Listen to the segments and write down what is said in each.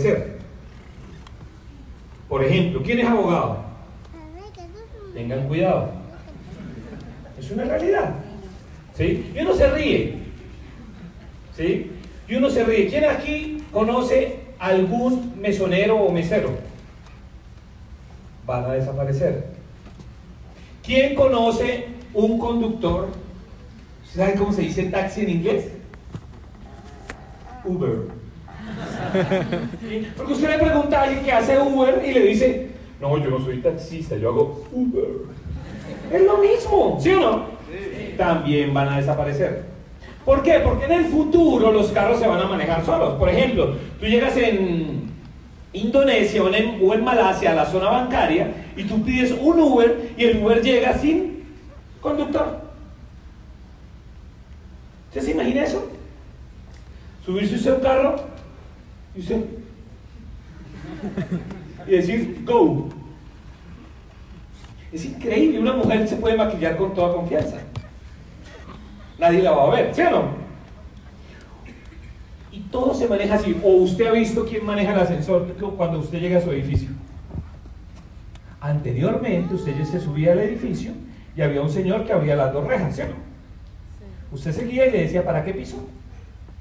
desaparecer. Por ejemplo, ¿quién es abogado? Tengan cuidado. Es una realidad. ¿Sí? Y uno se ríe. ¿Sí? Y uno se ríe. ¿Quién aquí conoce algún mesonero o mesero? Van a desaparecer. ¿Quién conoce un conductor? ¿Saben cómo se dice taxi en inglés? Uber. Porque usted le pregunta a alguien que hace Uber y le dice, no, yo no soy taxista, yo hago Uber. Es lo mismo, ¿sí o no? También van a desaparecer. ¿Por qué? Porque en el futuro los carros se van a manejar solos. Por ejemplo, tú llegas en Indonesia o en, o en Malasia a la zona bancaria y tú pides un Uber y el Uber llega sin conductor. ¿Usted se imagina eso? Subirse usted a un carro y usted y decir go. Es increíble, una mujer se puede maquillar con toda confianza. Nadie la va a ver, ¿sí o no? Y todo se maneja así. O usted ha visto quién maneja el ascensor cuando usted llega a su edificio. Anteriormente usted ya se subía al edificio y había un señor que abría las dos rejas, ¿sí o no? Usted seguía y le decía, ¿para qué piso?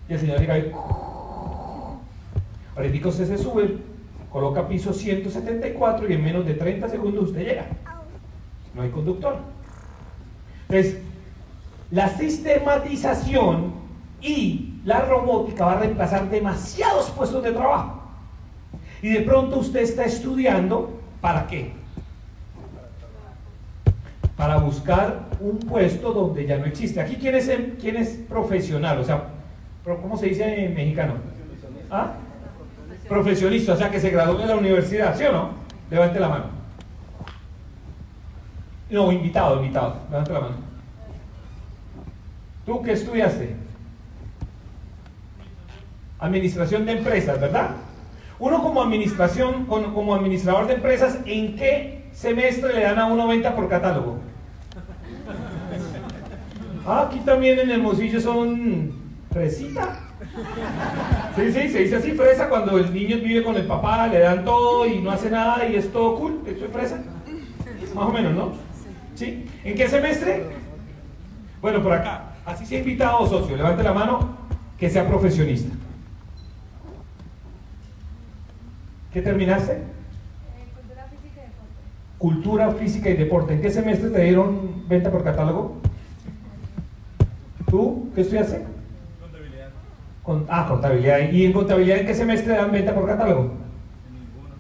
Y el señor llega y... Ahorita se sube, coloca piso 174 y en menos de 30 segundos usted llega. No hay conductor. Entonces, la sistematización y la robótica va a reemplazar demasiados puestos de trabajo. Y de pronto usted está estudiando, ¿para qué? Para buscar un puesto donde ya no existe. Aquí, ¿quién es, quién es profesional? O sea, ¿cómo se dice en mexicano? ¿Ah? Profesionista, o sea, que se graduó de la universidad, ¿sí o no? Levante la mano. No, invitado, invitado. Levante la mano. ¿Tú qué estudiaste? Administración de empresas, ¿verdad? Uno como administración, como administrador de empresas, ¿en qué semestre le dan a uno venta por catálogo? Ah, aquí también en Hermosillo son fresita. Sí, sí, se dice así, fresa, cuando el niño vive con el papá, le dan todo y no hace nada y es todo cool, eso es fresa. Más o menos, ¿no? ¿Sí? ¿En qué semestre? Bueno, por acá. Así se ha invitado, socio, levante la mano, que sea profesionista. ¿Qué terminaste? cultura física y deporte. Cultura física y deporte. ¿En qué semestre te dieron venta por catálogo? ¿Tú qué estudiaste? Con, ah, contabilidad. ¿Y en contabilidad en qué semestre dan venta por catálogo? Ninguno.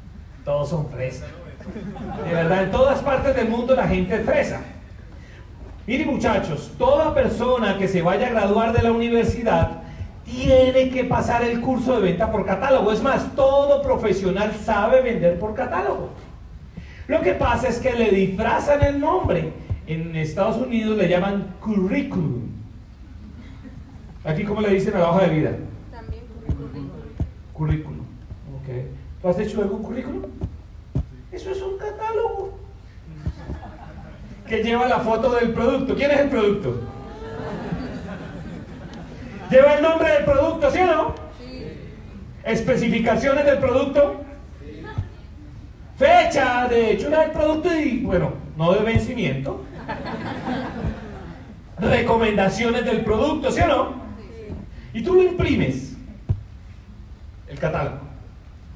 Todos son fresas. De verdad, en todas partes del mundo la gente es fresa. Miren muchachos, toda persona que se vaya a graduar de la universidad tiene que pasar el curso de venta por catálogo. Es más, todo profesional sabe vender por catálogo. Lo que pasa es que le disfrazan el nombre. En Estados Unidos le llaman curriculum. Aquí, ¿cómo le dicen a la hoja de vida? También currículum. Currículum. Okay. ¿Tú has hecho algún currículum? Eso es un catálogo. Que lleva la foto del producto. ¿Quién es el producto? ¿Lleva el nombre del producto, sí o no? ¿Especificaciones del producto? Fecha de hechura del producto y, bueno, no de vencimiento. Recomendaciones del producto, ¿sí o no? Y tú lo imprimes, el catálogo,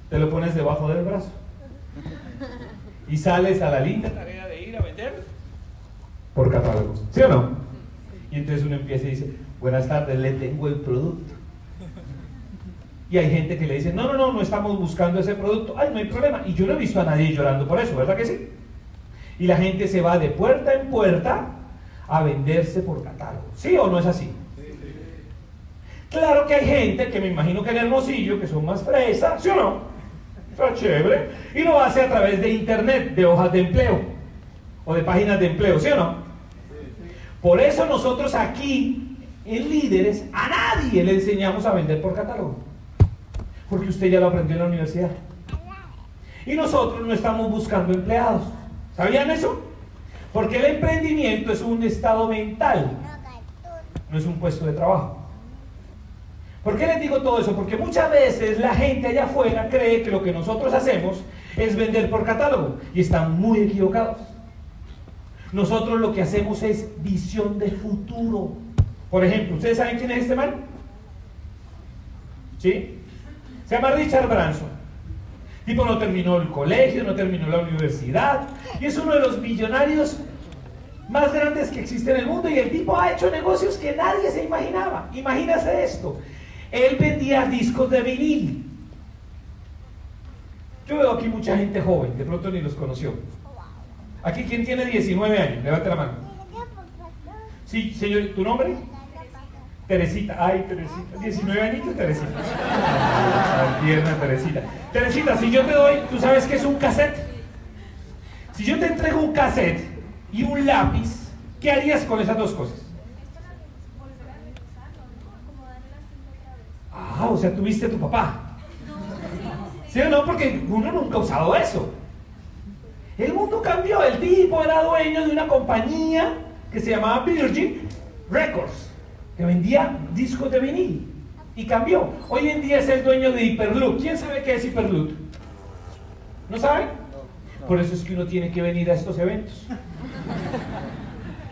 te lo pones debajo del brazo y sales a la linda tarea de ir a vender por catálogo, ¿sí o no? Y entonces uno empieza y dice, buenas tardes, le tengo el producto. Y hay gente que le dice, no, no, no, no estamos buscando ese producto. Ay, no hay problema. Y yo no he visto a nadie llorando por eso, ¿verdad que sí? Y la gente se va de puerta en puerta a venderse por catálogo. ¿Sí o no es así? Claro que hay gente que me imagino que en Hermosillo, que son más fresas, ¿sí o no? Está chévere. Y lo hace a través de internet, de hojas de empleo o de páginas de empleo, ¿sí o no? Por eso nosotros aquí, en líderes, a nadie le enseñamos a vender por catálogo. Porque usted ya lo aprendió en la universidad. Y nosotros no estamos buscando empleados. ¿Sabían eso? Porque el emprendimiento es un estado mental, no es un puesto de trabajo. ¿Por qué les digo todo eso? Porque muchas veces la gente allá afuera cree que lo que nosotros hacemos es vender por catálogo y están muy equivocados. Nosotros lo que hacemos es visión de futuro. Por ejemplo, ¿ustedes saben quién es este man? ¿Sí? Se llama Richard Branson. Tipo no terminó el colegio, no terminó la universidad y es uno de los millonarios más grandes que existe en el mundo y el tipo ha hecho negocios que nadie se imaginaba. Imagínese esto. Él vendía discos de vinil. Yo veo aquí mucha gente joven, de pronto ni los conoció. Aquí, ¿quién tiene 19 años? Levante la mano. Sí, señor, ¿tu nombre? Teresita, ay, Teresita, 19 añitos, Teresita. Ay, tierna Teresita. Teresita, si yo te doy, ¿tú sabes qué es un cassette? Si yo te entrego un cassette y un lápiz, ¿qué harías con esas dos cosas? Volver a revisarlo, ¿no? Como darle la cinta otra vez. Ah, o sea, tuviste a tu papá. ¿Sí o no? Porque uno nunca ha usado eso. El mundo cambió. El tipo era dueño de una compañía que se llamaba Virgin Records, que vendía discos de vinil. Y cambió. Hoy en día es el dueño de Hyperloop. ¿Quién sabe qué es Hyperloop? ¿No saben? Por eso es que uno tiene que venir a estos eventos.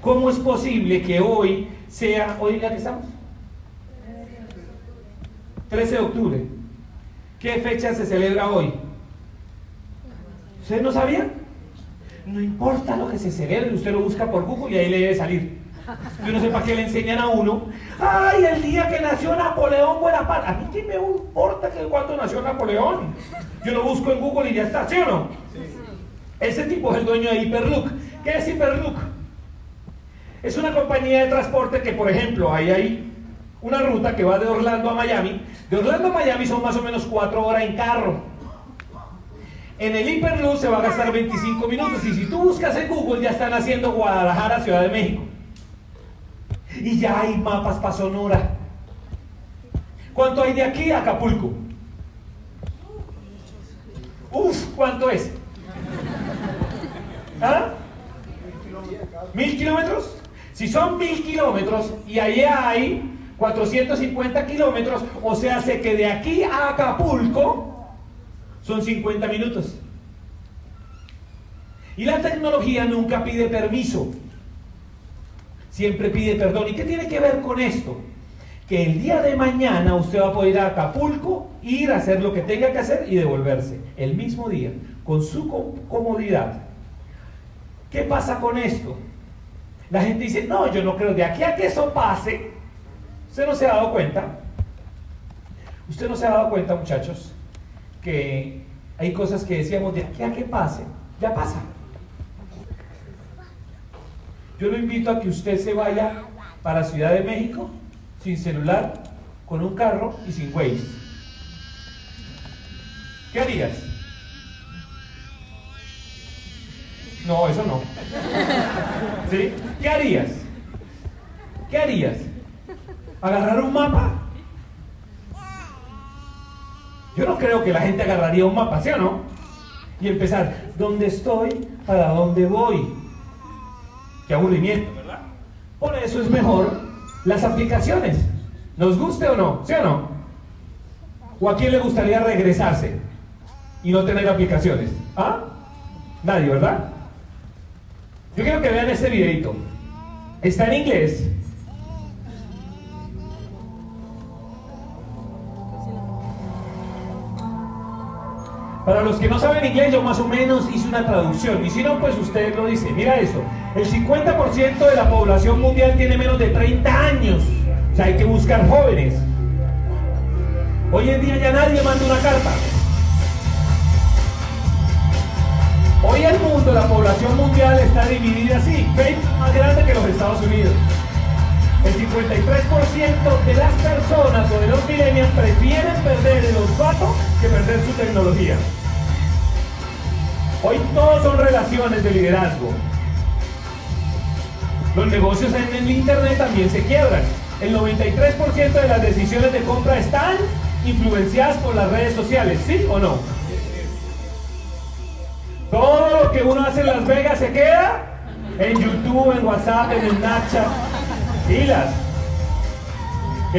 ¿Cómo es posible que hoy sea, hoy ya que estamos? 13 de octubre. ¿Qué fecha se celebra hoy? ¿Ustedes no sabían? No importa lo que se celebre, usted lo busca por Google y ahí le debe salir. Yo no sé para qué le enseñan a uno. ¡Ay, el día que nació Napoleón Bonaparte! A mí qué me importa que cuándo nació Napoleón. Yo lo busco en Google y ya está, ¿sí o no? Ese tipo es el dueño de Hyperloop. ¿Qué es Hyperloop? Es una compañía de transporte que, por ejemplo, ahí hay una ruta que va de Orlando a Miami. De Orlando a Miami son más o menos cuatro horas en carro. En el Hyperloop se va a gastar 25 minutos y si tú buscas en Google ya están haciendo Guadalajara, Ciudad de México. Y ya hay mapas para Sonora. ¿Cuánto hay de aquí a Acapulco? Uf, ¿cuánto es? ¿Ah? ¿Mil kilómetros? Si son mil kilómetros y allá hay 450 kilómetros, o sea, sé que de aquí a Acapulco son 50 minutos. Y la tecnología nunca pide permiso, siempre pide perdón. ¿Y qué tiene que ver con esto? Que el día de mañana usted va a poder ir a Acapulco, ir a hacer lo que tenga que hacer y devolverse el mismo día, con su com- comodidad. ¿Qué pasa con esto? La gente dice, no, yo no creo, de aquí a que eso pase, usted no se ha dado cuenta. Usted no se ha dado cuenta, muchachos, que hay cosas que decíamos de aquí a que pase, ya pasa. Yo lo invito a que usted se vaya para Ciudad de México sin celular, con un carro y sin Waze. ¿Qué harías? No, eso no. ¿Sí? ¿Qué harías? ¿Qué harías? ¿Agarrar un mapa? Yo no creo que la gente agarraría un mapa, ¿sí o no? Y empezar, ¿dónde estoy? ¿Para dónde voy? Qué aburrimiento, ¿verdad? Por eso es mejor las aplicaciones. ¿Nos guste o no? ¿Sí o no? ¿O a quién le gustaría regresarse y no tener aplicaciones? ¿Ah? Nadie, ¿verdad? Yo quiero que vean este videito. Está en inglés. Para los que no saben inglés, yo más o menos hice una traducción. Y si no, pues usted lo dice. Mira eso. El 50% de la población mundial tiene menos de 30 años. O sea, hay que buscar jóvenes. Hoy en día ya nadie manda una carta. Hoy el mundo, la población mundial está dividida así. Facebook más grande que los Estados Unidos. El 53% de las personas o de los millennials prefieren perder el olfato que perder su tecnología. Hoy todos son relaciones de liderazgo. Los negocios en el Internet también se quiebran. El 93% de las decisiones de compra están influenciadas por las redes sociales, ¿sí o no? Todo lo que uno hace en Las Vegas se queda en YouTube, en WhatsApp, en Snapchat. Pilas. ¿Ok?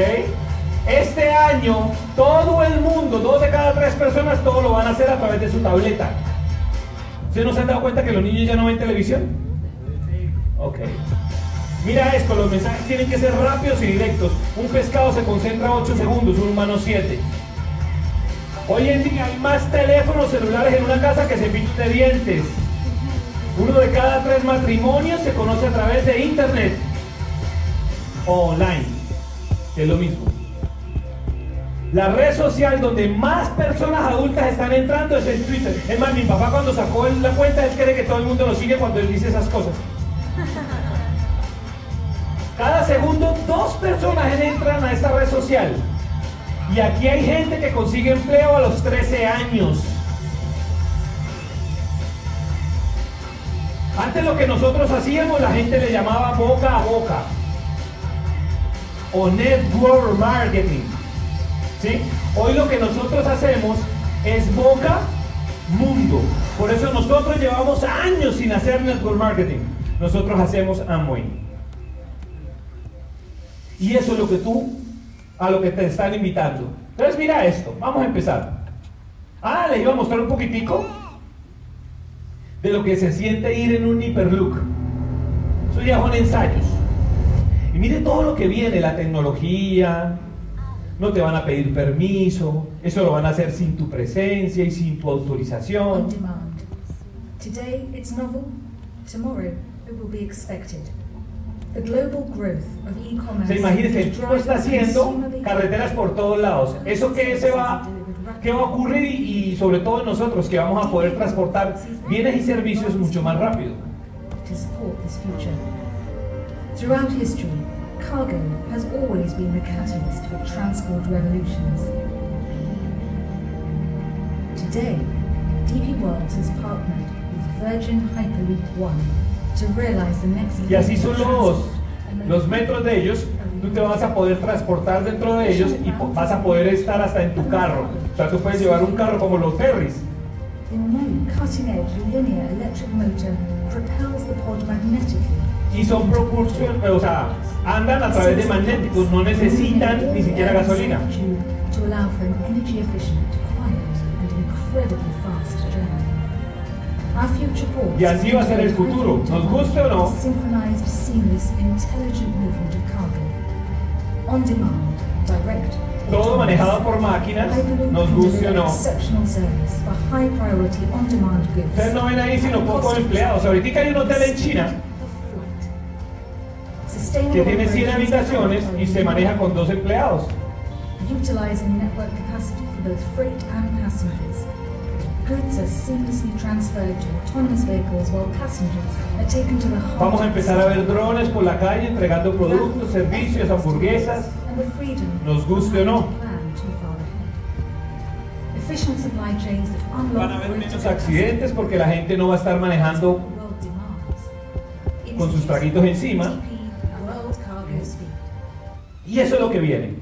Este año, todo el mundo, dos de cada tres personas, todo lo van a hacer a través de su tableta. ¿Ustedes no se han dado cuenta que los niños ya no ven televisión? Ok. Mira esto, los mensajes tienen que ser rápidos y directos. Un pescado se concentra 8 segundos, un humano 7. Hoy en día hay más teléfonos celulares en una casa que cepillos de dientes. Uno de cada tres matrimonios se conoce a través de internet online, que es lo mismo. La red social donde más personas adultas están entrando es en Twitter. Es más, mi papá cuando sacó la cuenta, él cree que todo el mundo lo sigue cuando él dice esas cosas. Cada segundo dos personas entran a esta red social. Y aquí hay gente que consigue empleo a los 13 años. Antes lo que nosotros hacíamos, la gente le llamaba boca a boca. O network marketing. ¿Sí? Hoy lo que nosotros hacemos es boca mundo. Por eso nosotros llevamos años sin hacer network marketing. Nosotros hacemos Amway. Y eso es lo que tú, a lo que te están invitando. Entonces mira esto, vamos a empezar. Ah, les iba a mostrar un poquitico de lo que se siente ir en un hiperlook. Eso ya son ensayos. Y mire todo lo que viene, la tecnología, no te van a pedir permiso, eso lo van a hacer sin tu presencia y sin tu autorización. On demand. Today it's novel, tomorrow it will be expected. The global growth of e-commerce Se imagínense, tú driving está haciendo carreteras por todos lados. ¿Eso qué, se va, qué va a ocurrir? Y, y sobre todo nosotros que vamos a poder transportar bienes y servicios mucho más rápido. Throughout history, cargo has always been the catalyst for transport revolutions. Today, DP World has partnered with Virgin Hyperloop One to realize the next Y así son los, los metros de ellos. Tú te vas a poder transportar dentro de ellos y vas a poder estar hasta en tu carro. O sea, tú puedes llevar un carro como los ferries. The new cutting-edge linear electric motor propels the pod magnetically. Y son propulsión, o sea, andan a través de magnéticos, no necesitan ni siquiera gasolina. To allow for an energy efficient, quiet, and incredibly fast journey. Our future ports Y así va a ser el futuro, nos guste o no. Synchronized, seamless, intelligent movement of cargo. On demand, direct. Todo manejado por máquinas, nos guste o no. Ustedes no ven ahí sino pocos empleados. Ahorita hay un hotel en China que tiene 100 habitaciones y se maneja con dos empleados. Vamos a empezar a ver drones por la calle entregando productos, servicios, hamburguesas. Nos guste o no. Van a haber Muchos accidentes porque la gente no va a estar manejando con sus traguitos encima. Speed. Y eso es lo que viene.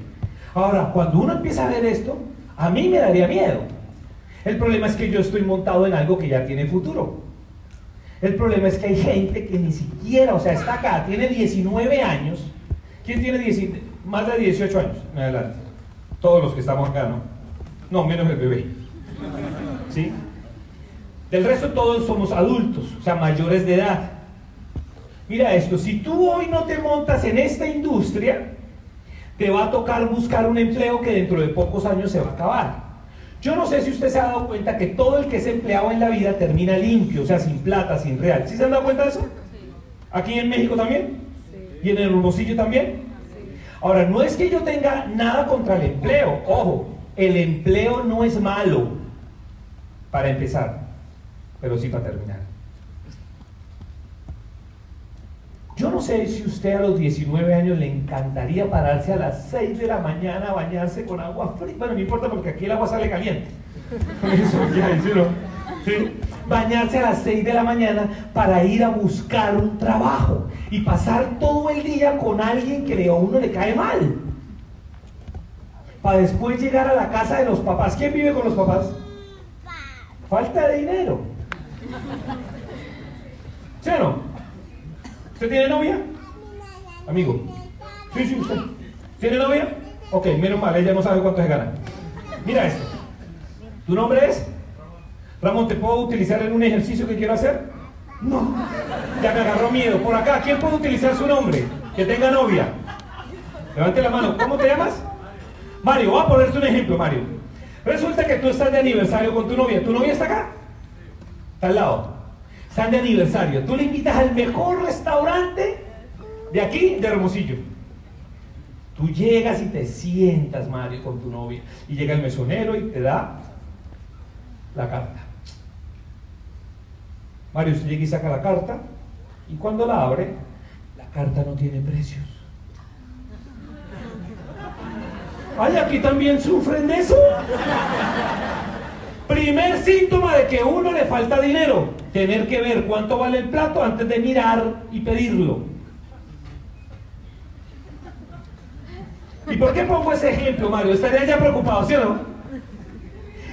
Ahora, cuando uno empieza a ver esto, a mí me daría miedo. El problema es que yo estoy montado en algo que ya tiene futuro. El problema es que hay gente que ni siquiera, o sea, está acá, tiene 19 años. ¿Quién tiene 10 más de 18 años? En adelante. Todos los que estamos acá, ¿no? No, menos el bebé. ¿Sí? Del resto todos somos adultos, o sea, mayores de edad. Mira esto, si tú hoy no te montas en esta industria, te va a tocar buscar un empleo que dentro de pocos años se va a acabar. Yo no sé si usted se ha dado cuenta que todo el que es empleado en la vida termina limpio, o sea, sin plata, sin real. ¿Sí se han dado cuenta de eso? ¿Aquí en México también? ¿Y en el Hermosillo también? Ahora, no es que yo tenga nada contra el empleo, ojo, el empleo no es malo para empezar, pero sí para terminar. Yo no sé si usted a los 19 años le encantaría pararse a las 6 de la mañana a bañarse con agua fría. Bueno, no importa porque aquí el agua sale caliente. Eso ya. ¿Sí? Bañarse a las 6 de la mañana para ir a buscar un trabajo y pasar todo el día con alguien que a uno le cae mal. Para después llegar a la casa de los papás. ¿Quién vive con los papás? Falta de dinero. ¿Sí o no? ¿Usted tiene novia? Amigo. Sí, sí, usted. ¿Tiene novia? Ok, menos mal, ella no sabe cuánto se gana. Mira esto. ¿Tu nombre es? Ramón, ¿te puedo utilizar en un ejercicio que quiero hacer? No. Ya me agarró miedo. Por acá, ¿quién puede utilizar su nombre? Que tenga novia. Levante la mano. ¿Cómo te llamas? Mario, voy a ponerte un ejemplo, Mario. Resulta que tú estás de aniversario con tu novia. ¿Tu novia está acá? Está al lado. Están de aniversario. Tú le invitas al mejor restaurante de aquí, de Hermosillo. Tú llegas y te sientas, Mario, con tu novia. Y llega el mesonero y te da la carta. Mario se llega y saca la carta. Y cuando la abre, la carta no tiene precios. Ay, aquí también sufren de eso. Primer síntoma de que a uno le falta dinero, tener que ver cuánto vale el plato antes de mirar y pedirlo. ¿Y por qué pongo ese ejemplo, Mario? Estaría ya preocupado, ¿sí o no?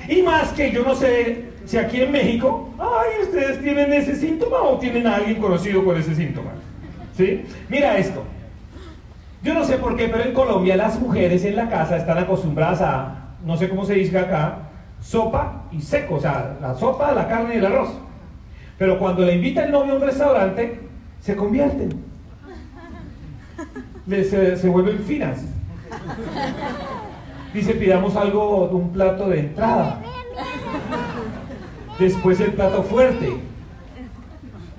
Y más que yo no sé si aquí en México, ay, ustedes tienen ese síntoma o tienen a alguien conocido con ese síntoma. ¿Sí? Mira esto. Yo no sé por qué, pero en Colombia las mujeres en la casa están acostumbradas a, no sé cómo se dice acá, sopa y seco, o sea, la sopa, la carne y el arroz. Pero cuando le invita el novio a un restaurante, se convierten. Se, se vuelven finas. Dice, pidamos algo, un plato de entrada. Después el plato fuerte.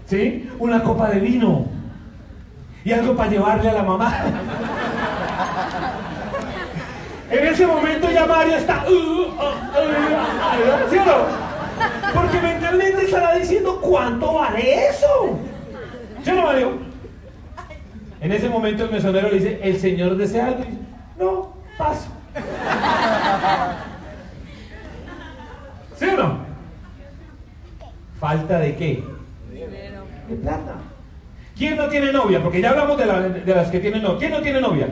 ¿Sí? Una copa de vino. Y algo para llevarle a la mamá. En ese momento ya Mario está. "Uh, uh, uh, uh", ¿Sí o no? Porque mentalmente estará diciendo cuánto vale eso. ¿Sí o no, Mario? En ese momento el mesonero le dice, el señor desea algo. Y dice, no, paso. ¿Sí o no? ¿Falta de qué? De plata. ¿Quién no tiene novia? Porque ya hablamos de, la- de las que tienen novia. ¿Quién no tiene novia?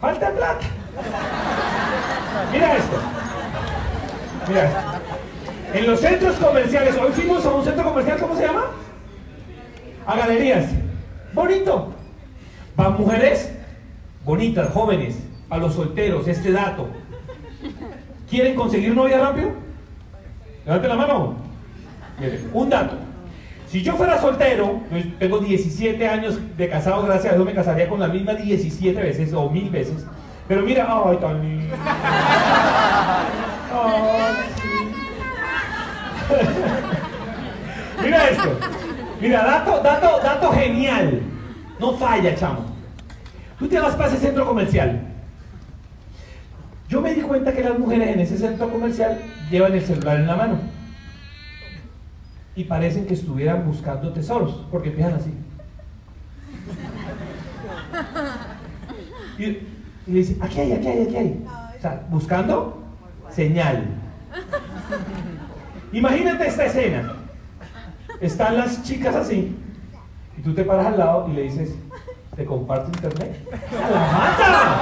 Falta plata. Mira esto. Mira esto. En los centros comerciales, hoy fuimos a un centro comercial, ¿cómo se llama? A galerías. Bonito. Van mujeres bonitas, jóvenes, a los solteros, este dato. ¿Quieren conseguir novia rápido? Levante la mano. Mire, un dato. Si yo fuera soltero, yo tengo 17 años de casado, gracias a Dios me casaría con la misma 17 veces o mil veces. Pero mira, ay, tan lindo. Mira esto. Mira, dato, dato, dato genial. No falla, chamo. Tú te vas para ese centro comercial. Yo me di cuenta que las mujeres en ese centro comercial llevan el celular en la mano. Y parecen que estuvieran buscando tesoros, porque empiezan así. Y, le dicen, aquí hay, aquí hay, aquí hay. O sea, buscando señal. Imagínate esta escena. Están las chicas así, y tú te paras al lado y le dices, ¿te comparto internet? ¡La mata!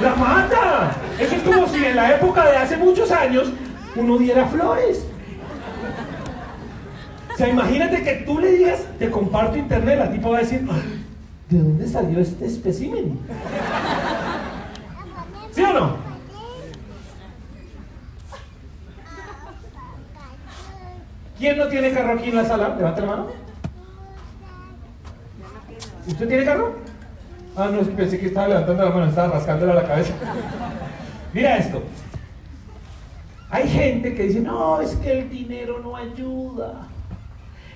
¡La mata! Eso es como si en la época de hace muchos años uno diera flores. Sea, imagínate que tú le digas, te comparto internet, la tipa va a decir, "Ay, ¿de dónde salió este espécimen? ¿Sí o no? ¿Quién no tiene carro aquí en la sala? Levante la mano. ¿Usted tiene carro? Ah, no, pensé que estaba levantando la mano, estaba rascándole la cabeza. Mira esto. Hay gente que dice, no, es que el dinero no ayuda.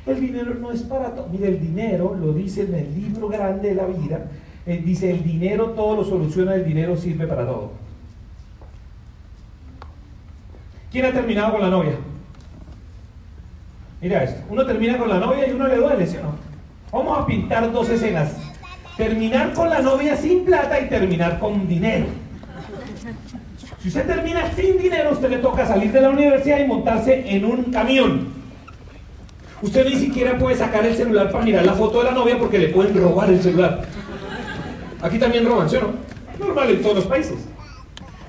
El dinero no es para todo. Mira, el dinero, lo dice en el libro grande de la vida, eh, dice, el dinero todo lo soluciona, el dinero sirve para todo. ¿Quién ha terminado con la novia? Mira esto, uno termina con la novia y uno le duele, ¿sí o no? Vamos a pintar dos escenas. Terminar con la novia sin plata y terminar con dinero. Si usted termina sin dinero, usted le toca salir de la universidad y montarse en un camión. Usted ni siquiera puede sacar el celular para mirar la foto de la novia porque le pueden robar el celular. Aquí también roban, ¿sí o no? Normal en todos los países.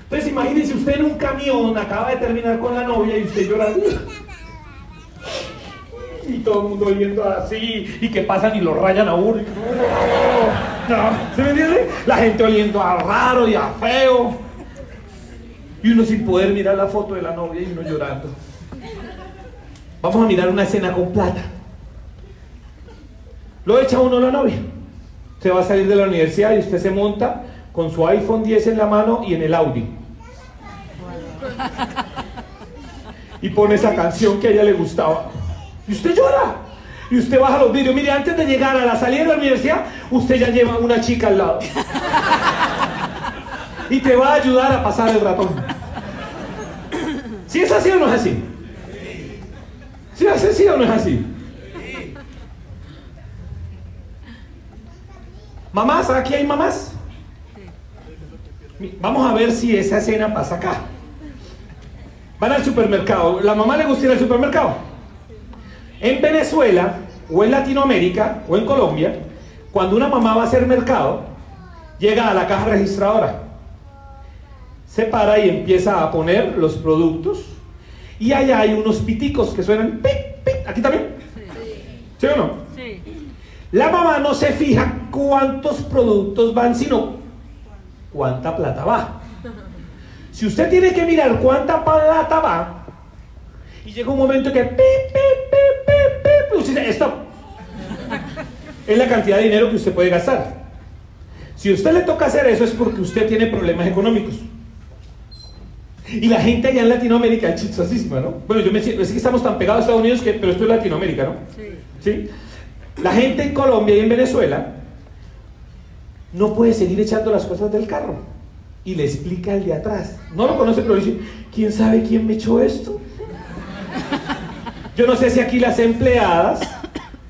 Entonces imagínese usted en un camión, acaba de terminar con la novia y usted llora. y todo el mundo oliendo así, y que pasan y lo rayan a uno. no, ¿se me entiende? La gente oliendo a raro y a feo. Y uno sin poder mirar la foto de la novia y uno llorando. Vamos a mirar una escena con plata. Lo echa uno la novia. Se va a salir de la universidad y usted se monta con su iPhone 10 en la mano y en el Audi. Y pone esa canción que a ella le gustaba. Y usted llora. Y usted baja los vídeos. Mire, antes de llegar a la salida de la universidad, usted ya lleva una chica al lado. Y te va a ayudar a pasar el ratón. ¿Si es así o no es así? ¿Si es así o no es así? Mamás, aquí hay mamás. Vamos a ver si esa escena pasa acá. Van al supermercado. ¿La mamá le gusta ir al supermercado? En Venezuela, o en Latinoamérica, o en Colombia, cuando una mamá va a hacer mercado, llega a la caja registradora, se para y empieza a poner los productos, y allá hay unos piticos que suenan pip, pip. ¿Aquí también? ¿Sí o no? Sí. La mamá no se fija cuántos productos van, sino cuánta plata va. Si usted tiene que mirar cuánta plata va, y llega un momento que pi, pi, pi, pi, pi, pi, usted dice, stop. Es la cantidad de dinero que usted puede gastar. Si a usted le toca hacer eso es porque usted tiene problemas económicos. Y la gente allá en Latinoamérica es chistosísima, ¿no? Bueno, yo me siento, es que estamos tan pegados a Estados Unidos que, pero esto es Latinoamérica, ¿no? Sí. ¿Sí? La gente en Colombia y en Venezuela no puede seguir echando las cosas del carro. Y le explica al de atrás. No lo conoce, pero dice, ¿quién sabe quién me echó esto? Yo no sé si aquí las empleadas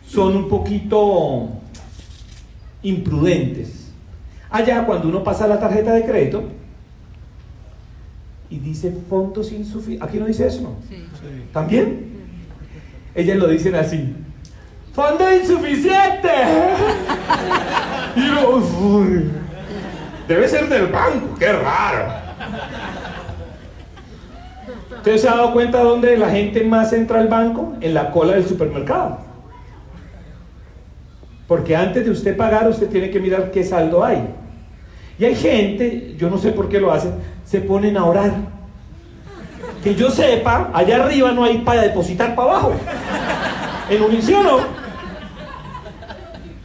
son un poquito imprudentes. Allá cuando uno pasa la tarjeta de crédito y dice fondos insuficientes, aquí no dice eso, ¿no? Sí. ¿También? Ellas lo dicen así. ¡Fondo insuficiente! Y uno, uy, debe ser del banco, qué raro. ¿Usted se ha dado cuenta dónde la gente más entra al banco? En la cola del supermercado. Porque antes de usted pagar, usted tiene que mirar qué saldo hay. Y hay gente, yo no sé por qué lo hacen, se ponen a orar. Que yo sepa, allá arriba no hay para depositar para abajo. En un ¿sí o no?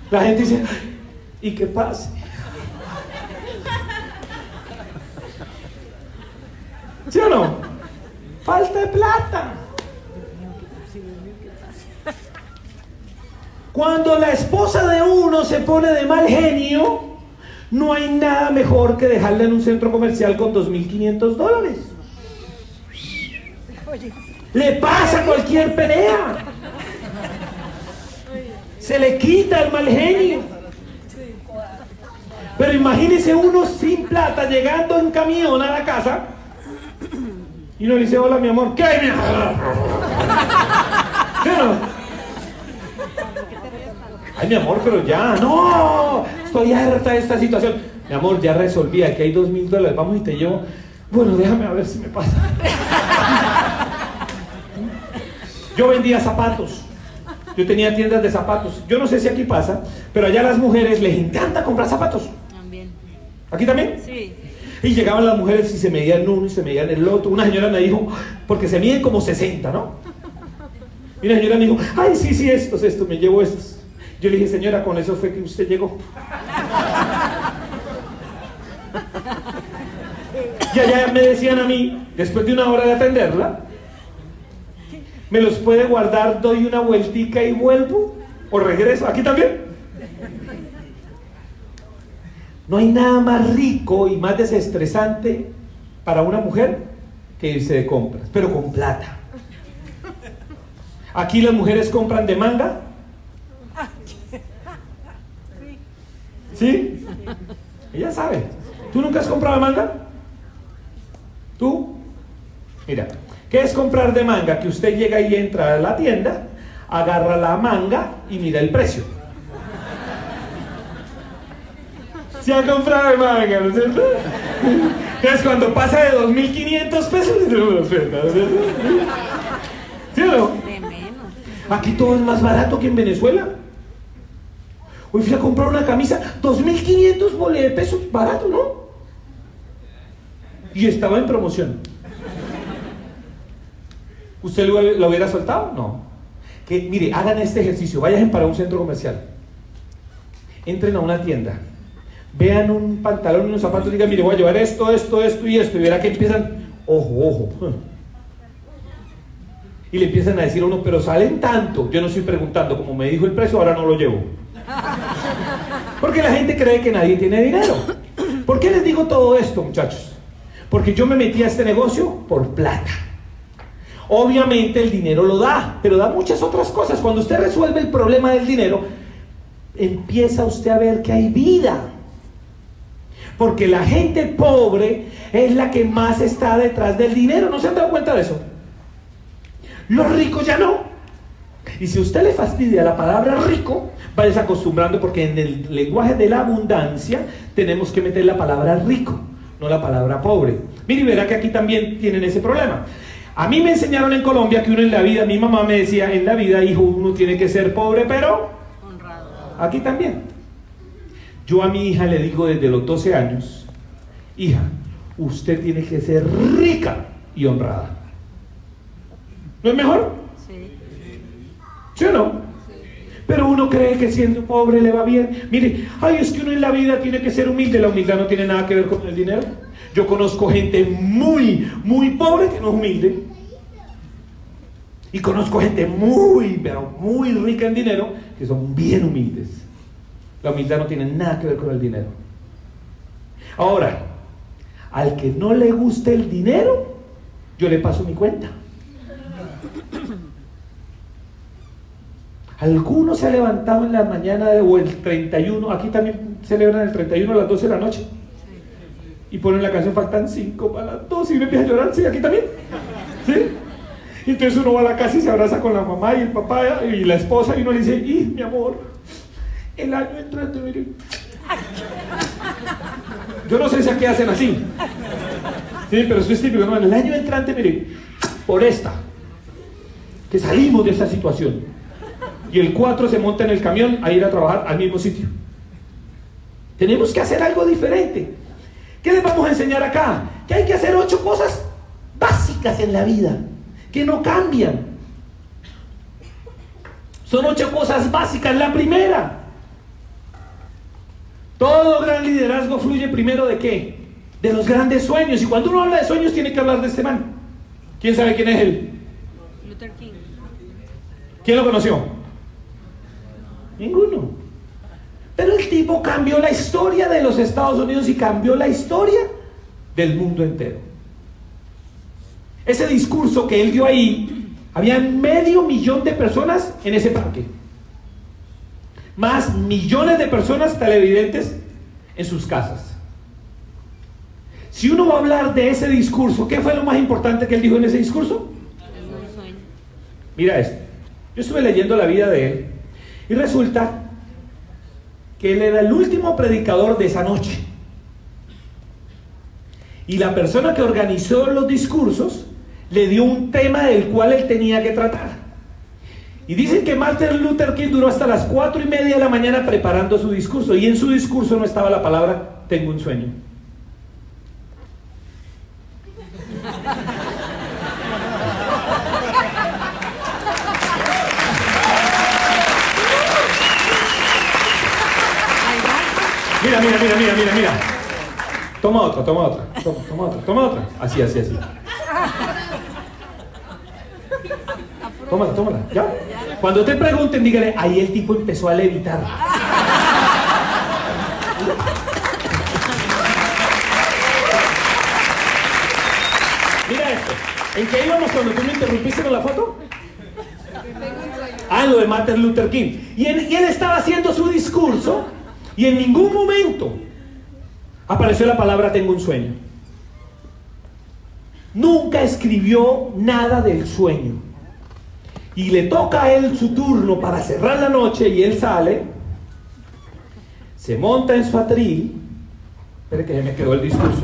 La gente dice, ¿y qué pasa? ¿Sí o no? Falta de plata. Cuando la esposa de uno se pone de mal genio, no hay nada mejor que dejarla en un centro comercial con 2.500 dólares. Le pasa cualquier pelea. Se le quita el mal genio. Pero imagínese uno sin plata llegando en camión a la casa y no le dice, hola mi amor, ¿qué hay mi amor? Ay mi amor, pero ya, no, estoy harta de esta situación. Mi amor, ya resolví, aquí hay dos mil dólares, vamos y te llevo. Bueno, déjame a ver si me pasa. Yo vendía zapatos. Yo tenía tiendas de zapatos. Yo no sé si aquí pasa, pero allá a las mujeres les encanta comprar zapatos. También. ¿Aquí también? Sí. Y llegaban las mujeres y se medían uno y se medían el otro. Una señora me dijo, porque se miden como 60, ¿no? Y una señora me dijo, ay, sí, sí, estos, estos, me llevo estos. Yo le dije, señora, con eso fue que usted llegó. Y allá me decían a mí, después de una hora de atenderla, ¿me los puede guardar, doy una vueltica y vuelvo? ¿O regreso? ¿Aquí también? No hay nada más rico y más desestresante para una mujer que irse de compras, pero con plata. Aquí las mujeres compran de manga. ¿Sí? Ella sabe. ¿Tú nunca has comprado manga? ¿Tú? Mira, ¿qué es comprar de manga? Que usted llega y entra a la tienda, agarra la manga y mira el precio. Se ha comprado de manga, ¿no es cierto? Entonces cuando pasa de 2.500 pesos, no, espera, ¿no es cierto? ¿Sí o no? De menos. Aquí todo es más barato que en Venezuela. Hoy fui a comprar una camisa, 2.500 bole de pesos, barato, ¿no? Y estaba en promoción. ¿Usted lo, lo hubiera soltado? No. Que, mire, hagan este ejercicio, vayan para un centro comercial. Entren a una tienda, vean un pantalón y unos zapatos y digan, mire, voy a llevar esto, esto, esto y esto. Y verá que empiezan, ojo, ojo. Y le empiezan a decir a uno, pero salen tanto. Yo no estoy preguntando, como me dijo el precio, ahora no lo llevo. Porque la gente cree que nadie tiene dinero. ¿Por qué les digo todo esto, muchachos? Porque yo me metí a este negocio por plata. Obviamente el dinero lo da, pero da muchas otras cosas. Cuando usted resuelve el problema del dinero, empieza usted a ver que hay vida. Porque la gente pobre es la que más está detrás del dinero. ¿No se han dado cuenta de eso? Los ricos ya no. Y si usted le fastidia la palabra rico, vaya acostumbrando porque en el lenguaje de la abundancia tenemos que meter la palabra rico, no la palabra pobre. Mire, verá que aquí también tienen ese problema. A mí me enseñaron en Colombia que uno en la vida, mi mamá me decía, en la vida, hijo, uno tiene que ser pobre, pero Honrado. aquí también. Yo a mi hija le digo desde los 12 años, hija, usted tiene que ser rica y honrada. ¿No es mejor? Sí. ¿Sí o no? Pero uno cree que siendo pobre le va bien. Mire, ay, es que uno en la vida tiene que ser humilde. La humildad no tiene nada que ver con el dinero. Yo conozco gente muy, muy pobre que no es humilde. Y conozco gente muy, pero muy rica en dinero que son bien humildes. La humildad no tiene nada que ver con el dinero. Ahora, al que no le guste el dinero, yo le paso mi cuenta. Algunos se ha levantado en la mañana o el 31, aquí también celebran el 31 a las 12 de la noche. Y ponen la canción, faltan 5 para las 12 y uno empieza a llorar, ¿sí? Aquí también. ¿Sí? Entonces uno va a la casa y se abraza con la mamá y el papá y la esposa y uno le dice, y mi amor, el año entrante, mire. Yo no sé si aquí hacen así. Sí, pero eso es típico, ¿no? El año entrante, mire, por esta, que salimos de esa situación. Y el 4 se monta en el camión a ir a trabajar al mismo sitio. Tenemos que hacer algo diferente. ¿Qué les vamos a enseñar acá? Que hay que hacer ocho cosas básicas en la vida, que no cambian. Son ocho cosas básicas. La primera, todo gran liderazgo fluye primero de qué? De los grandes sueños. Y cuando uno habla de sueños tiene que hablar de este man. ¿Quién sabe quién es él? Luther King. ¿Quién lo conoció? Ninguno. Pero el tipo cambió la historia de los Estados Unidos y cambió la historia del mundo entero. Ese discurso que él dio ahí, había medio millón de personas en ese parque. Más millones de personas televidentes en sus casas. Si uno va a hablar de ese discurso, ¿qué fue lo más importante que él dijo en ese discurso? Mira esto. Yo estuve leyendo la vida de él y resulta que él era el último predicador de esa noche. Y la persona que organizó los discursos le dio un tema del cual él tenía que tratar. Y dicen que Martin Luther King duró hasta las cuatro y media de la mañana preparando su discurso. Y en su discurso no estaba la palabra tengo un sueño. Mira, mira, mira, mira, mira. Toma otra, toma otra, toma, toma otra, toma otra. Así, así, así. Tómala, tómala, ¿ya? Cuando te pregunten, dígale, ahí el tipo empezó a levitar. Mira esto. ¿En qué íbamos cuando tú me interrumpiste con la foto? Ah, lo de Martin Luther King. Y él, y él estaba haciendo su discurso y en ningún momento apareció la palabra tengo un sueño. Nunca escribió nada del sueño. Y le toca a él su turno para cerrar la noche y él sale, se monta en su atril. Espere que se me quedó el discurso.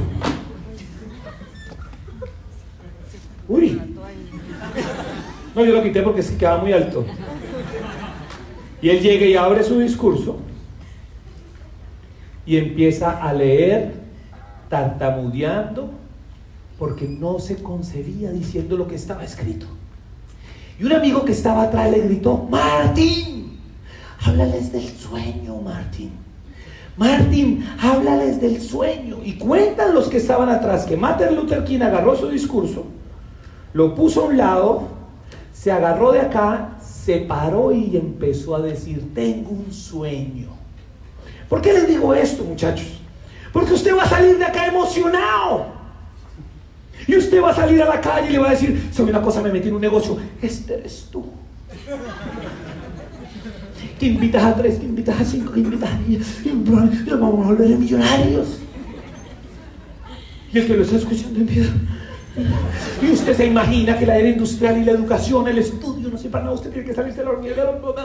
Uy, No, yo lo quité porque se quedaba muy alto. Y él llega y abre su discurso y empieza a leer tartamudeando porque no se concebía diciendo lo que estaba escrito. Y un amigo que estaba atrás le gritó, Martín, háblales del sueño, Martín. Martín, háblales del sueño. Y cuentan los que estaban atrás que Martin Luther King agarró su discurso, lo puso a un lado, se agarró de acá, se paró y empezó a decir, tengo un sueño. ¿Por qué les digo esto, muchachos? Porque usted va a salir de acá emocionado. Y usted va a salir a la calle y le va a decir, soy una cosa, me metí en un negocio. Este eres tú. Que invitas a tres, que invitas a cinco, que invitas a diez. Y vamos a volver millonarios. Y el que lo está escuchando empieza. Y usted se imagina que la era industrial y la educación, el estudio, no sé para nada, usted tiene que salirse de la hormiguero.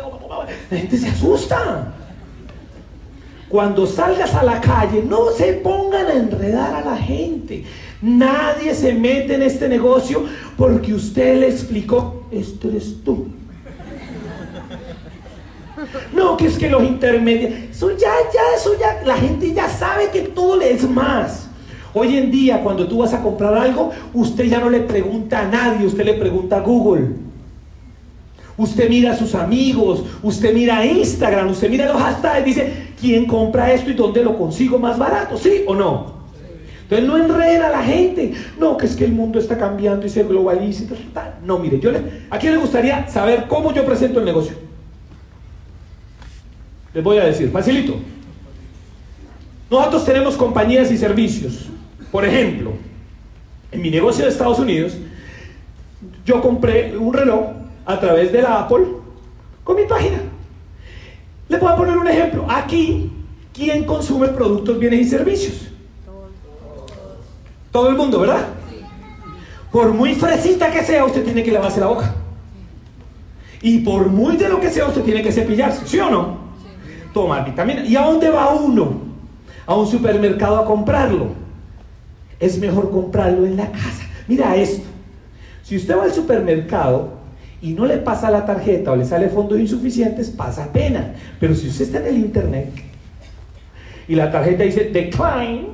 La gente se asusta. Cuando salgas a la calle, no se pongan a enredar a la gente. Nadie se mete en este negocio porque usted le explicó, este eres tú. No, que es que los intermedios, eso ya, ya, eso ya, la gente ya sabe que todo le es más. Hoy en día, cuando tú vas a comprar algo, usted ya no le pregunta a nadie, usted le pregunta a Google. Usted mira a sus amigos, usted mira a Instagram, usted mira los hashtags y dice, ¿quién compra esto y dónde lo consigo más barato? ¿Sí o no? Entonces no enreda a la gente. No, que es que el mundo está cambiando y se globaliza. No, mire, yo le, ¿a quién le gustaría saber cómo yo presento el negocio? Les voy a decir, facilito. Nosotros tenemos compañías y servicios. Por ejemplo, en mi negocio de Estados Unidos, yo compré un reloj a través de la Apple con mi página. Les voy a poner un ejemplo. Aquí, ¿quién consume productos, bienes y servicios? Todo el mundo, ¿verdad? Por muy fresita que sea, usted tiene que lavarse la boca. Y por muy de lo que sea, usted tiene que cepillarse, ¿sí o no? Tomar vitamina. ¿Y a dónde va uno? A un supermercado a comprarlo. Es mejor comprarlo en la casa. Mira esto. Si usted va al supermercado y no le pasa la tarjeta o le sale fondos insuficientes, pasa pena. Pero si usted está en el internet y la tarjeta dice decline,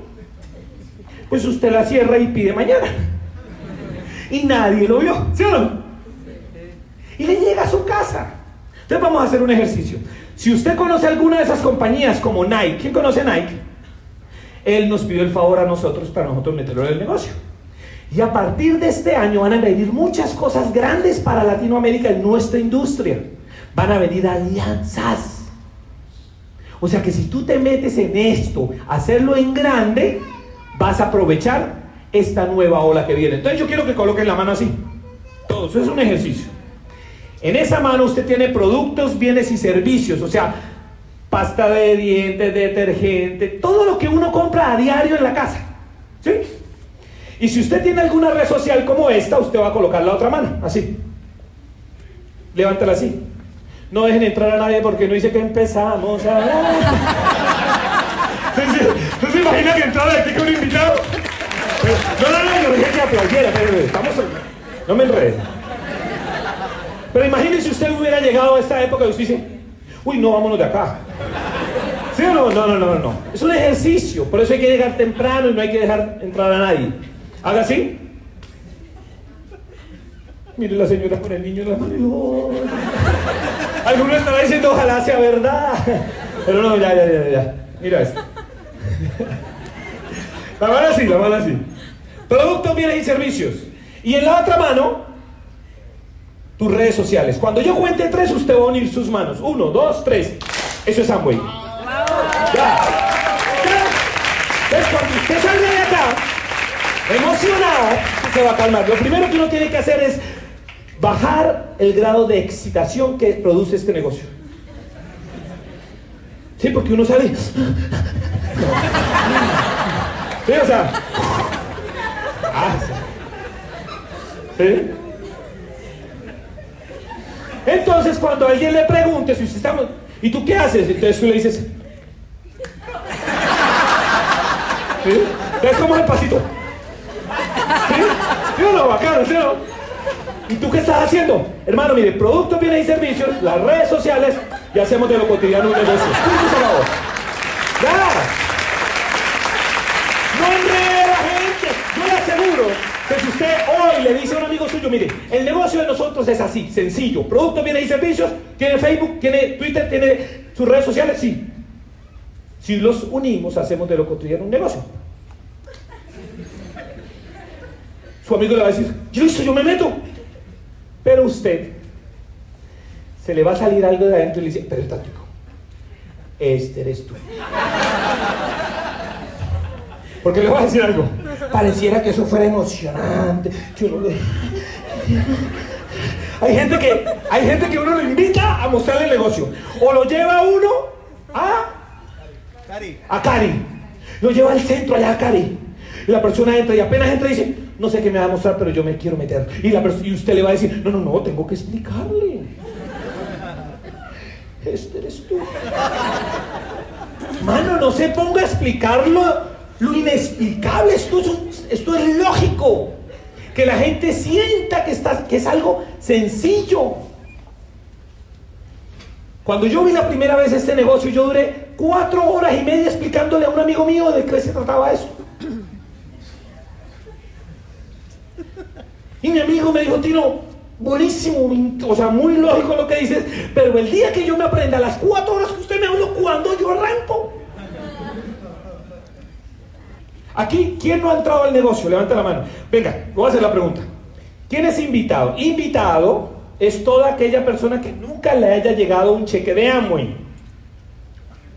pues usted la cierra y pide mañana. Y nadie lo vio, ¿sí o no? Y le llega a su casa. Entonces vamos a hacer un ejercicio. Si usted conoce alguna de esas compañías como Nike, ¿quién conoce Nike? Él nos pidió el favor a nosotros para nosotros meterlo en el negocio. Y a partir de este año van a venir muchas cosas grandes para Latinoamérica en nuestra industria. Van a venir alianzas. O sea que si tú te metes en esto, hacerlo en grande, vas a aprovechar esta nueva ola que viene. Entonces yo quiero que coloquen la mano así. Todo eso es un ejercicio. En esa mano usted tiene productos, bienes y servicios. O sea, pasta de dientes, detergente, todo lo que uno compra a diario en la casa. ¿Sí? Y si usted tiene alguna red social como esta, usted va a colocar la otra mano, así. Levántala así. No dejen entrar a nadie porque no dice que empezamos a... ¿No se imagina que entrara aquí con un invitado? No, no, no, yo dije que aplaudiera, pero estamos... No me enredes. Pero imagínese usted hubiera llegado a esta época y usted dice, uy, no, vámonos de acá. ¿Sí o no? No, no, no, no. Es un ejercicio, por eso hay que llegar temprano y no hay que dejar entrar a nadie. Haga así. Mire la señora con el niño en la mano. Alguno estará diciendo, ojalá sea verdad. Pero no, ya, ya, ya, ya. Mira esto. La mano así, la mano así. Productos, bienes y servicios. Y en la otra mano, tus redes sociales. Cuando yo cuente tres, usted va a unir sus manos. Uno, dos, tres. Eso es Amway. Ya. Entonces, cuando usted salga de acá, se va a calmar. Lo primero que uno tiene que hacer es bajar el grado de excitación que produce este negocio. Sí, porque uno sabe. Sí, o sea. Ah. Entonces, cuando alguien le pregunte si usted está. ¿Y tú qué haces? Entonces tú le dices. ¿Sí? ¿Ves cómo es el pasito? ¿Sí? ¿Sí o no? Bacano, ¿sí? ¿Y tú qué estás haciendo? Hermano, mire, productos, bienes y servicios, las redes sociales y hacemos de lo cotidiano un negocio. Punto, acabó. ¡Ya! No enrede a la gente. Yo le aseguro que si usted hoy le dice a un amigo suyo, mire, el negocio de nosotros es así, sencillo. Productos, bienes y servicios, tiene Facebook, tiene Twitter, tiene sus redes sociales, sí. Si los unimos, hacemos de lo cotidiano un negocio. Su amigo le va a decir, yo listo, yo me meto. Pero usted se le va a salir algo de adentro y le dice, pero táctico, este eres tú. Porque le voy a decir algo. Pareciera que eso fuera emocionante. Hay gente que, hay gente que uno lo invita a mostrarle el negocio. O lo lleva uno a a Cari. Lo lleva al centro allá a Cari. Y la persona entra y apenas entra y dice, no sé qué me va a mostrar, pero yo me quiero meter. Y, la y usted le va a decir, no, no, no, tengo que explicarle. Este eres tú. Mano, no se ponga a explicarlo lo inexplicable. Esto es, esto es lógico. Que la gente sienta que, está, que es algo sencillo. Cuando yo vi la primera vez este negocio, yo duré cuatro horas y media explicándole a un amigo mío de qué se trataba eso. Y mi amigo me dijo, Tino, buenísimo, o sea, muy lógico lo que dices, pero el día que yo me aprenda las cuatro horas que usted me habló, ¿cuándo yo arranco? Aquí, ¿quién no ha entrado al negocio? Levanta la mano. Venga, voy a hacer la pregunta. ¿Quién es invitado? Invitado es toda aquella persona que nunca le haya llegado un cheque de Amway.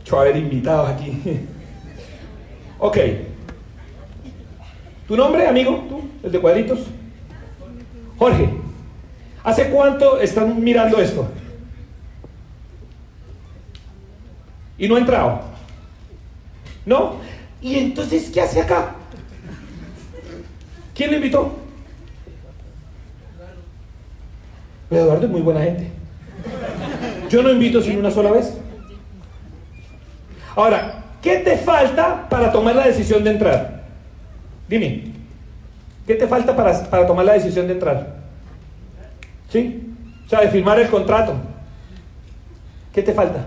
Yo a ver invitados aquí. ok. ¿Tu nombre, amigo? ¿Tú? ¿El de cuadritos? Jorge. ¿Hace cuánto están mirando esto? ¿Y no ha entrado? ¿No? ¿Y entonces qué hace acá? ¿Quién lo invitó? Eduardo es muy buena gente. Yo no invito sino una sola vez. Ahora, ¿qué te falta para tomar la decisión de entrar? Dime, ¿qué te falta para, para tomar la decisión de entrar? ¿Sí? O sea, de firmar el contrato. ¿Qué te falta?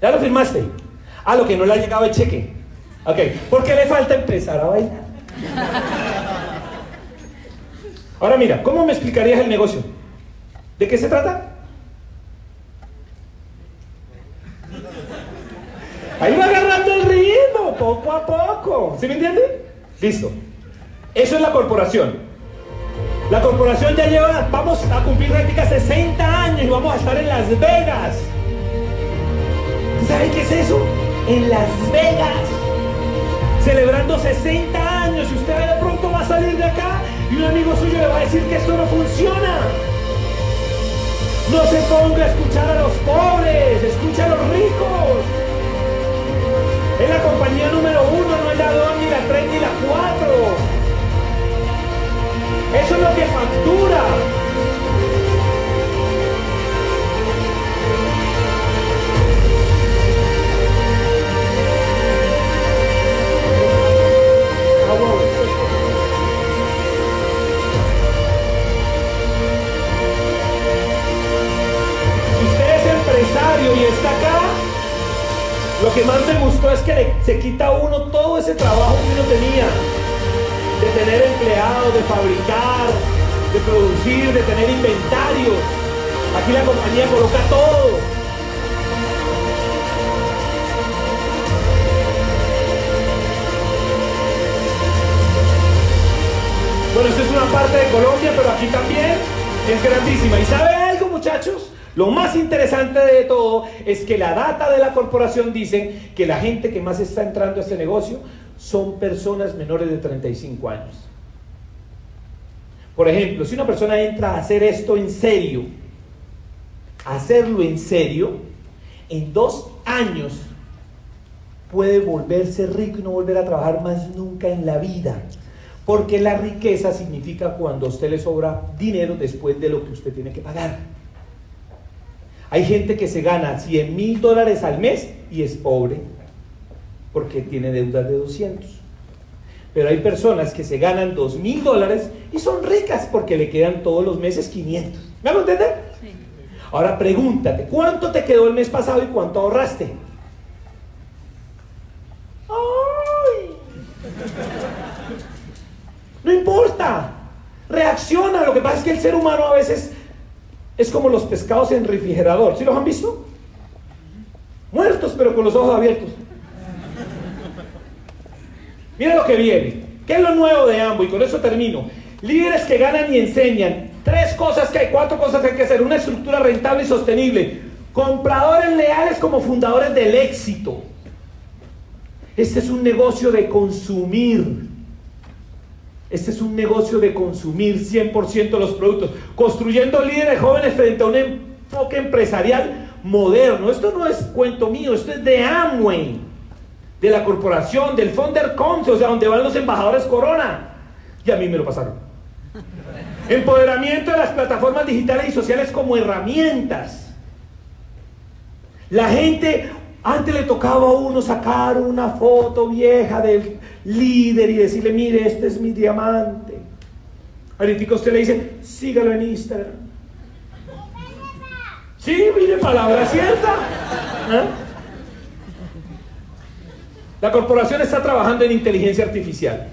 ¿Ya lo firmaste? Ah, lo que no le ha llegado el cheque. Ok, ¿por qué le falta empezar a bailar? Ahora mira, ¿cómo me explicarías el negocio? ¿De qué se trata? Ahí va agarrando el ritmo, poco a poco. ¿Sí me entiende? Listo. Eso es la corporación. La corporación ya lleva, vamos a cumplir práctica 60 años y vamos a estar en Las Vegas. ¿Saben qué es eso? En Las Vegas. Celebrando 60 años y usted de pronto va a salir de acá y un amigo suyo le va a decir que esto no funciona. No se ponga a escuchar a los pobres, escucha a los ricos. Es la compañía número uno, Eso es lo que factura. Y está acá, lo que más me gustó es que le- se quita a uno todo ese trabajo que uno tenía. Tener empleados, de fabricar, de producir, de tener inventarios. Aquí la compañía coloca todo. Bueno, esta es una parte de Colombia, pero aquí también es grandísima. ¿Y sabe algo, muchachos? Lo más interesante de todo es que la data de la corporación dice que la gente que más está entrando a este negocio son personas menores de 35 años. Por ejemplo, si una persona entra a hacer esto en serio, hacerlo en serio, en dos años puede volverse rico y no volver a trabajar más nunca en la vida. Porque la riqueza significa cuando a usted le sobra dinero después de lo que usted tiene que pagar. Hay gente que se gana 100 mil dólares al mes y es pobre porque tiene deudas de 200. Pero hay personas que se ganan dos mil dólares y son ricas porque le quedan todos los meses 500. ¿Me hago entender? Sí. Ahora pregúntate, ¿cuánto te quedó el mes pasado y cuánto ahorraste? ¡Ay! No importa. Reacciona. Lo que pasa es que el ser humano a veces es como los pescados en refrigerador. ¿Sí los han visto? Muertos pero con los ojos abiertos. Mira lo que viene. ¿Qué es lo nuevo de Ambo? Y con eso termino. Líderes que ganan y enseñan. Tres cosas que hay, cuatro cosas que hay que hacer. Una estructura rentable y sostenible. Compradores leales como fundadores del éxito. Este es un negocio de consumir. Este es un negocio de consumir 100% los productos. Construyendo líderes jóvenes frente a un enfoque empresarial moderno. Esto no es cuento mío, esto es de Amway, de la corporación, del Founder Council, o sea, donde van los embajadores Corona. Y a mí me lo pasaron. Empoderamiento de las plataformas digitales y sociales como herramientas. La gente, antes le tocaba a uno sacar una foto vieja del líder y decirle, mire, este es mi diamante. Ahorita usted le dice, sígalo en Instagram. Sí, mire, palabra cierta. ¿Ah? La corporación está trabajando en inteligencia artificial.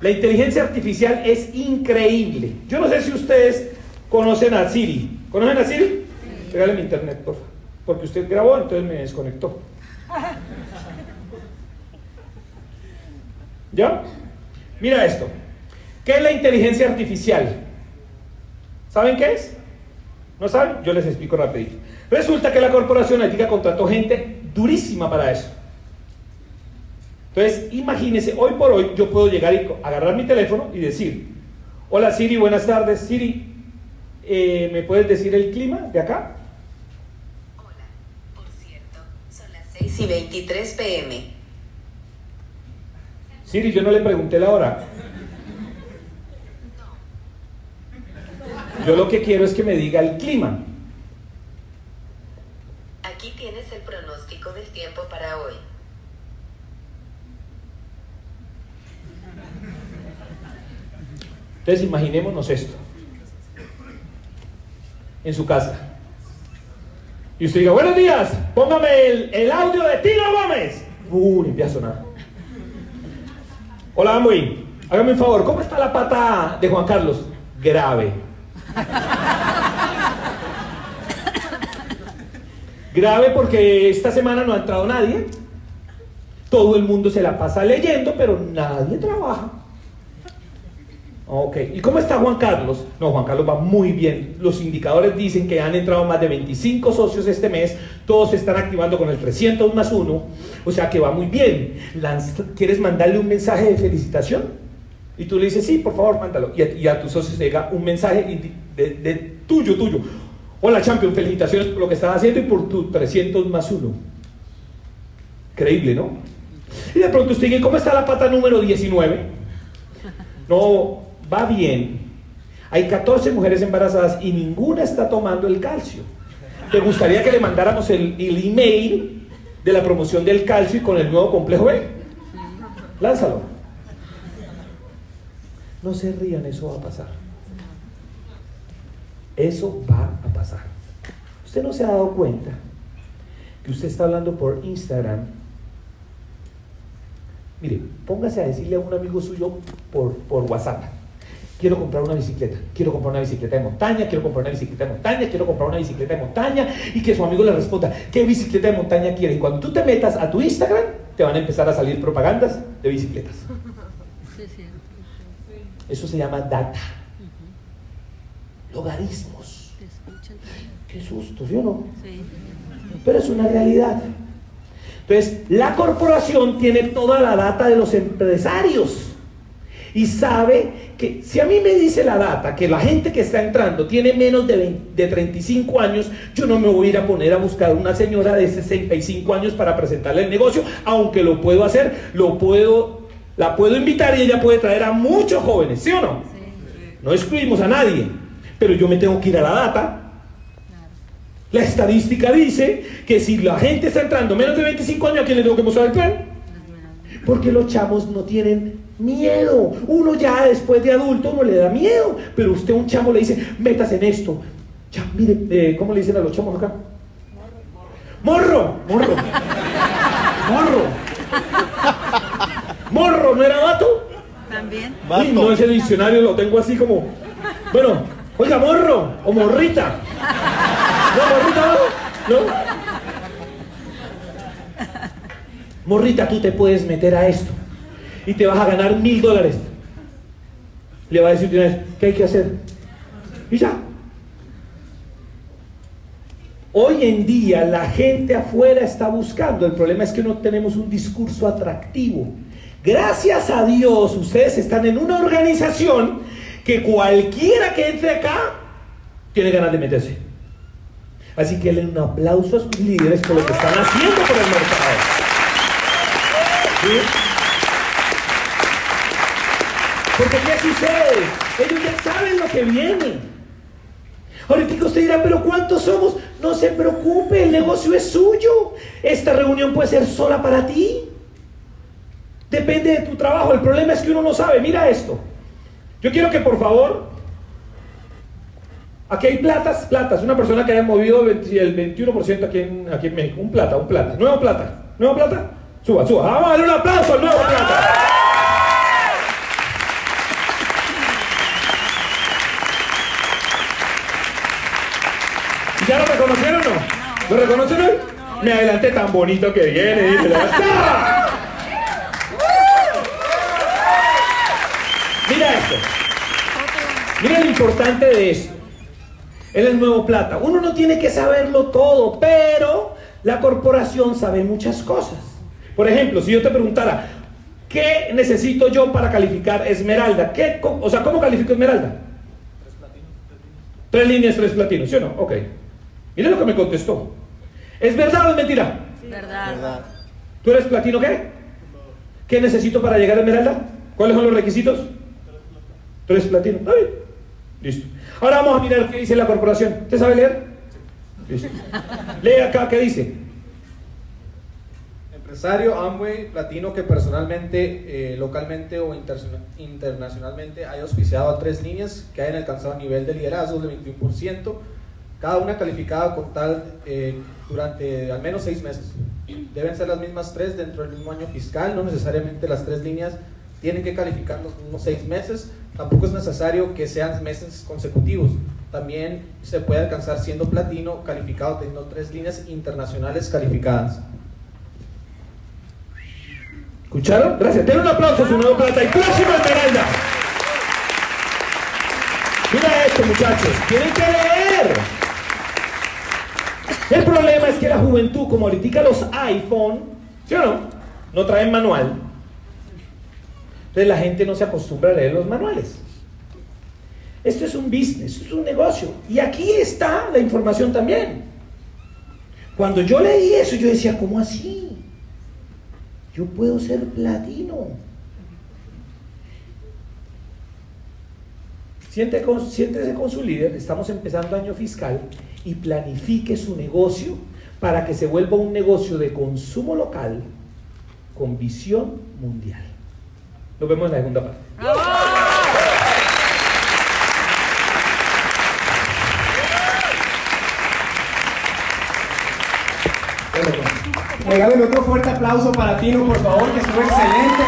La inteligencia artificial es increíble. Yo no sé si ustedes conocen a Siri. ¿Conocen a Siri? Regáleme internet, por favor. Porque usted grabó, entonces me desconectó. ¿Ya? Mira esto. ¿Qué es la inteligencia artificial? ¿Saben qué es? ¿No saben? Yo les explico rapidito. Resulta que la corporación ética contrató gente durísima para eso. Entonces, imagínense, hoy por hoy yo puedo llegar y agarrar mi teléfono y decir, hola Siri, buenas tardes. Siri, eh, ¿me puedes decir el clima de acá? Hola, por cierto, son las 6 y 23 pm. Siri, yo no le pregunté la hora. Yo lo que quiero es que me diga el clima. Aquí tienes el pronóstico del tiempo para hoy. Entonces imaginémonos esto. En su casa. Y usted diga, buenos días, póngame el, el audio de Tino Gómez. Uh, empieza a sonar. Hola, Amway. Hágame un favor, ¿cómo está la pata de Juan Carlos? Grave. Grave porque esta semana no ha entrado nadie. Todo el mundo se la pasa leyendo, pero nadie trabaja. Ok, ¿y cómo está Juan Carlos? No, Juan Carlos va muy bien. Los indicadores dicen que han entrado más de 25 socios este mes. Todos se están activando con el 300 más 1. O sea que va muy bien. ¿Quieres mandarle un mensaje de felicitación? Y tú le dices, sí, por favor, mándalo. Y a, y a tus socios llega un mensaje de tuyo, tuyo. Hola, champion, felicitaciones por lo que estás haciendo y por tu 300 más 1. Creíble, ¿no? Y de pronto usted dice, ¿cómo está la pata número 19? No, va bien. Hay 14 mujeres embarazadas y ninguna está tomando el calcio. ¿Te gustaría que le mandáramos el, email de la promoción del calcio y con el nuevo complejo B? Lánzalo. No se rían, eso va a pasar. Eso va a pasar. Usted no se ha dado cuenta que usted está hablando por Instagram. Mire, póngase a decirle a un amigo suyo por, por WhatsApp. Quiero comprar una bicicleta, quiero comprar una bicicleta de montaña, quiero comprar una bicicleta de montaña, quiero comprar una bicicleta de montaña y que su amigo le responda, ¿qué bicicleta de montaña quiere? Y cuando tú te metas a tu Instagram, te van a empezar a salir propagandas de bicicletas. Eso se llama data. Logaritmos. Escuchan. Qué susto, ¿sí o no? Sí. Pero es una realidad. Entonces, la corporación tiene toda la data de los empresarios y sabe que si a mí me dice la data que la gente que está entrando tiene menos de, 20 de 35 años, yo no me voy a ir a poner a buscar una señora de 65 años para presentarle el negocio, aunque lo puedo hacer, lo puedo, la puedo invitar y ella puede traer a muchos jóvenes, ¿sí o no? No excluimos a nadie, pero yo me tengo que ir a la data la estadística dice que si la gente está entrando menos de 25 años, ¿a quién le tengo que mostrar el plan? Porque los chamos no tienen Miedo. Uno ya después de adulto uno le da miedo. Pero usted a un chamo le dice, metas en esto. Ya, mire, eh, ¿cómo le dicen a los chamos acá? Morro, morro. Morro. Morro, ¿no era vato? También. Uy, no, ese diccionario lo tengo así como. Bueno, oiga, morro o morrita. ¿No, morrita no? ¿No? Morrita, tú te puedes meter a esto y te vas a ganar mil dólares. Le va a decir de una vez, ¿qué hay que hacer? Y ya. Hoy en día la gente afuera está buscando, el problema es que no tenemos un discurso atractivo. Gracias a Dios ustedes están en una organización que cualquiera que entre acá tiene ganas de meterse. Así que denle un aplauso a sus líderes por lo que están haciendo por el mercado. ¿Sí? Porque ¿qué sucede? Ellos ya saben lo que viene. Ahorita usted dirá, pero ¿cuántos somos? No se preocupe, el negocio es suyo. Esta reunión puede ser sola para ti. Depende de tu trabajo. El problema es que uno no sabe. Mira esto. Yo quiero que por favor, aquí hay platas, platas. Una persona que haya movido el 20 el 21% aquí en, aquí en México. Un plata, un plata. Nuevo plata. Nuevo plata. Suba, suba. Vamos a darle un aplauso al nuevo plata. ¿Ya lo reconocieron o no? ¿Lo reconocen hoy? Me adelanté tan bonito que viene. dice la- ¡Ah! Mira esto. Mira lo importante de esto. Él es nuevo plata. Uno no tiene que saberlo todo, pero la corporación sabe muchas cosas. Por ejemplo, si yo te preguntara, ¿qué necesito yo para calificar Esmeralda? ¿Qué, o sea, ¿cómo califico Esmeralda? Tres líneas, tres platinos, ¿sí o no? Ok. Mira lo que me contestó. ¿Es verdad o es mentira? Verdad. ¿Tú eres platino qué? ¿Qué necesito para llegar a Esmeralda? ¿Cuáles son los requisitos? Tres platinos. Está bien. Listo. Ahora vamos a mirar qué dice la corporación. ¿Usted sabe leer? Listo. Lee acá qué dice. Empresario Amway Platino que personalmente, eh, localmente o interna- internacionalmente haya auspiciado a tres líneas que hayan alcanzado nivel de liderazgo del 21%, cada una calificada con tal eh, durante al menos seis meses. Deben ser las mismas tres dentro del mismo año fiscal, no necesariamente las tres líneas tienen que calificar los mismos seis meses, tampoco es necesario que sean meses consecutivos. También se puede alcanzar siendo platino calificado teniendo tres líneas internacionales calificadas. ¿Escucharon? Gracias. Denle un aplauso su nuevo plata y próximo Esmeralda. Mira esto, muchachos. Tienen que leer. El problema es que la juventud, como ahorita los iPhone, ¿sí o no? No traen manual. Entonces la gente no se acostumbra a leer los manuales. Esto es un business, es un negocio. Y aquí está la información también. Cuando yo leí eso, yo decía, ¿cómo así? Yo puedo ser platino. Siente con- siéntese con su líder, estamos empezando año fiscal y planifique su negocio para que se vuelva un negocio de consumo local con visión mundial. Nos vemos en la segunda parte. Regálenme otro fuerte aplauso para Tino, por favor, que estuvo excelente.